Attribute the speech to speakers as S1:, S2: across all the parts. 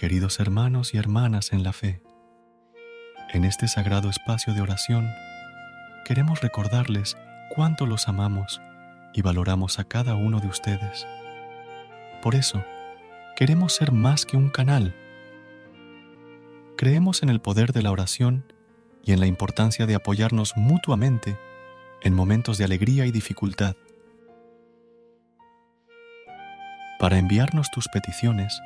S1: queridos hermanos y hermanas en la fe. En este sagrado espacio de oración, queremos recordarles cuánto los amamos y valoramos a cada uno de ustedes. Por eso, queremos ser más que un canal. Creemos en el poder de la oración y en la importancia de apoyarnos mutuamente en momentos de alegría y dificultad. Para enviarnos tus peticiones,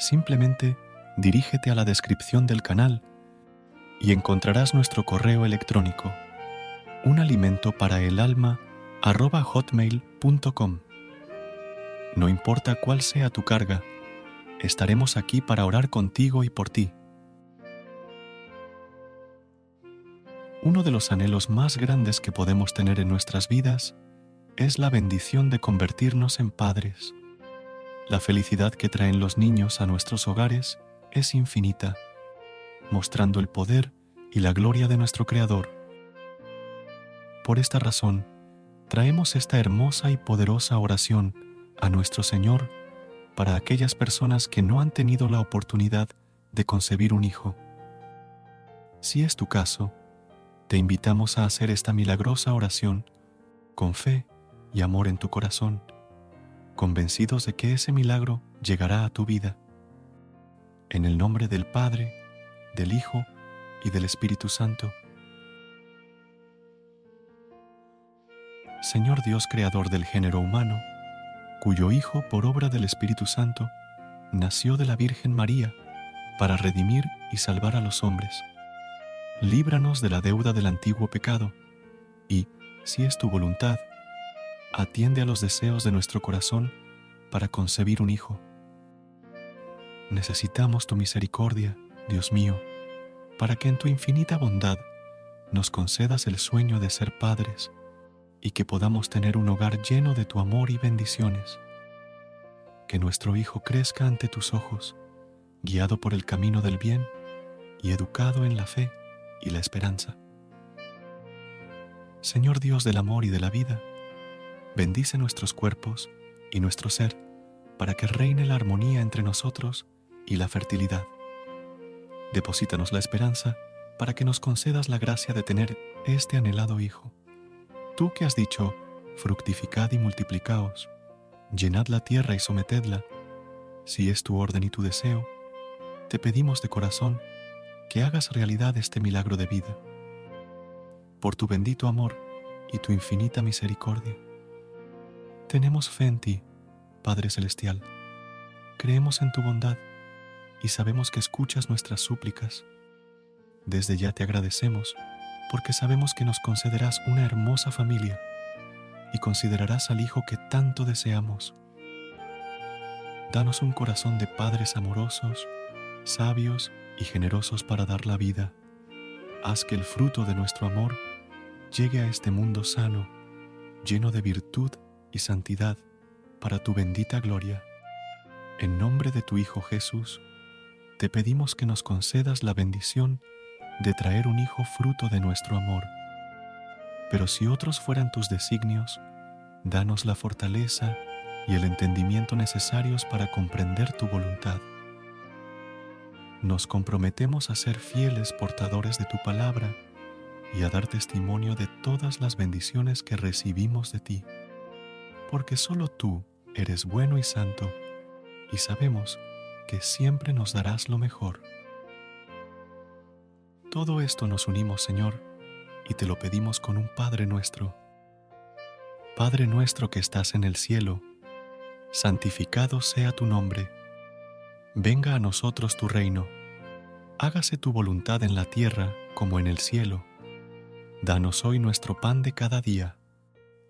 S1: simplemente dirígete a la descripción del canal y encontrarás nuestro correo electrónico un alimento para el alma. No importa cuál sea tu carga, estaremos aquí para orar contigo y por ti. Uno de los anhelos más grandes que podemos tener en nuestras vidas es la bendición de convertirnos en padres. La felicidad que traen los niños a nuestros hogares es infinita, mostrando el poder y la gloria de nuestro Creador. Por esta razón, traemos esta hermosa y poderosa oración a nuestro Señor para aquellas personas que no han tenido la oportunidad de concebir un hijo. Si es tu caso, te invitamos a hacer esta milagrosa oración con fe y amor en tu corazón convencidos de que ese milagro llegará a tu vida. En el nombre del Padre, del Hijo y del Espíritu Santo. Señor Dios Creador del género humano, cuyo Hijo, por obra del Espíritu Santo, nació de la Virgen María para redimir y salvar a los hombres. Líbranos de la deuda del antiguo pecado y, si es tu voluntad, atiende a los deseos de nuestro corazón para concebir un hijo. Necesitamos tu misericordia, Dios mío, para que en tu infinita bondad nos concedas el sueño de ser padres y que podamos tener un hogar lleno de tu amor y bendiciones. Que nuestro Hijo crezca ante tus ojos, guiado por el camino del bien y educado en la fe y la esperanza. Señor Dios del amor y de la vida, bendice nuestros cuerpos y nuestro ser para que reine la armonía entre nosotros y la fertilidad. Deposítanos la esperanza para que nos concedas la gracia de tener este anhelado Hijo. Tú que has dicho, fructificad y multiplicaos, llenad la tierra y sometedla, si es tu orden y tu deseo, te pedimos de corazón que hagas realidad este milagro de vida. Por tu bendito amor y tu infinita misericordia tenemos fe en ti, Padre Celestial. Creemos en tu bondad y sabemos que escuchas nuestras súplicas. Desde ya te agradecemos porque sabemos que nos concederás una hermosa familia y considerarás al Hijo que tanto deseamos. Danos un corazón de padres amorosos, sabios y generosos para dar la vida. Haz que el fruto de nuestro amor llegue a este mundo sano, lleno de virtud y santidad para tu bendita gloria. En nombre de tu Hijo Jesús, te pedimos que nos concedas la bendición de traer un Hijo fruto de nuestro amor. Pero si otros fueran tus designios, danos la fortaleza y el entendimiento necesarios para comprender tu voluntad. Nos comprometemos a ser fieles portadores de tu palabra y a dar testimonio de todas las bendiciones que recibimos de ti porque solo tú eres bueno y santo, y sabemos porque siempre nos darás lo mejor. Todo esto nos unimos, Señor, y te lo pedimos con un Padre nuestro. Padre nuestro que estás en el cielo, santificado sea tu nombre. Venga a nosotros tu reino. Hágase tu voluntad en la tierra como en el cielo. Danos hoy nuestro pan de cada día.